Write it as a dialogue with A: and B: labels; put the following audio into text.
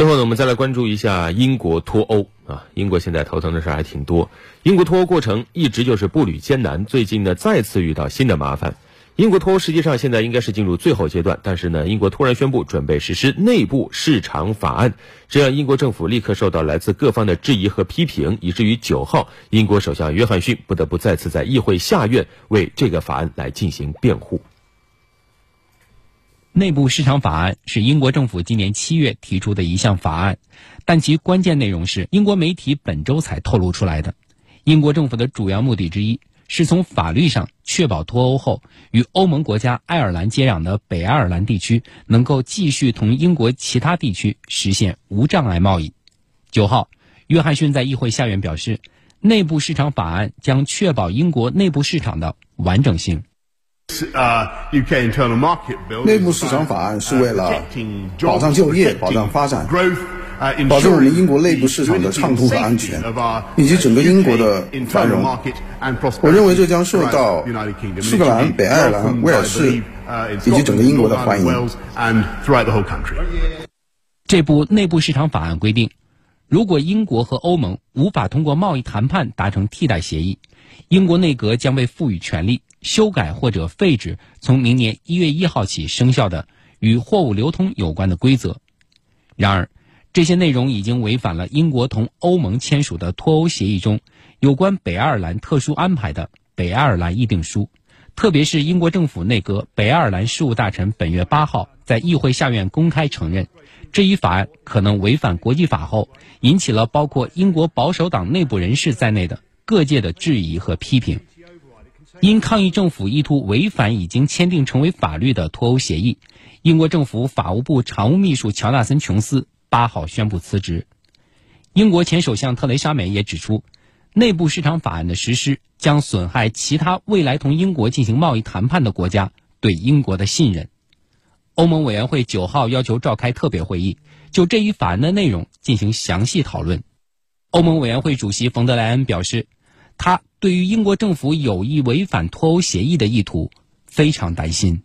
A: 最后呢，我们再来关注一下英国脱欧啊。英国现在头疼的事还挺多。英国脱欧过程一直就是步履艰难，最近呢再次遇到新的麻烦。英国脱欧实际上现在应该是进入最后阶段，但是呢，英国突然宣布准备实施内部市场法案，这让英国政府立刻受到来自各方的质疑和批评，以至于九号，英国首相约翰逊不得不再次在议会下院为这个法案来进行辩护。
B: 内部市场法案是英国政府今年七月提出的一项法案，但其关键内容是英国媒体本周才透露出来的。英国政府的主要目的之一是从法律上确保脱欧后与欧盟国家爱尔兰接壤的北爱尔兰地区能够继续同英国其他地区实现无障碍贸易。九号，约翰逊在议会下院表示，内部市场法案将确保英国内部市场的完整性。
C: 内部市场法案是为了保障就业、保障发展、保证我们英国内部市场的畅通和安全，以及整个英国的繁荣。我认为这将受到苏格兰、北爱尔兰、威尔士以及整个英国的欢迎。
B: 这部内部市场法案规定，如果英国和欧盟无法通过贸易谈判达成替代协议，英国内阁将被赋予权利。修改或者废止从明年一月一号起生效的与货物流通有关的规则。然而，这些内容已经违反了英国同欧盟签署的脱欧协议中有关北爱尔兰特殊安排的《北爱尔兰议定书》，特别是英国政府内阁北爱尔兰事务大臣本月八号在议会下院公开承认，这一法案可能违反国际法后，引起了包括英国保守党内部人士在内的各界的质疑和批评。因抗议政府意图违反已经签订成为法律的脱欧协议，英国政府法务部常务秘书乔纳森·琼斯八号宣布辞职。英国前首相特蕾莎梅也指出，内部市场法案的实施将损害其他未来同英国进行贸易谈判的国家对英国的信任。欧盟委员会九号要求召开特别会议，就这一法案的内容进行详细讨论。欧盟委员会主席冯德莱恩表示，他。对于英国政府有意违反脱欧协议的意图，非常担心。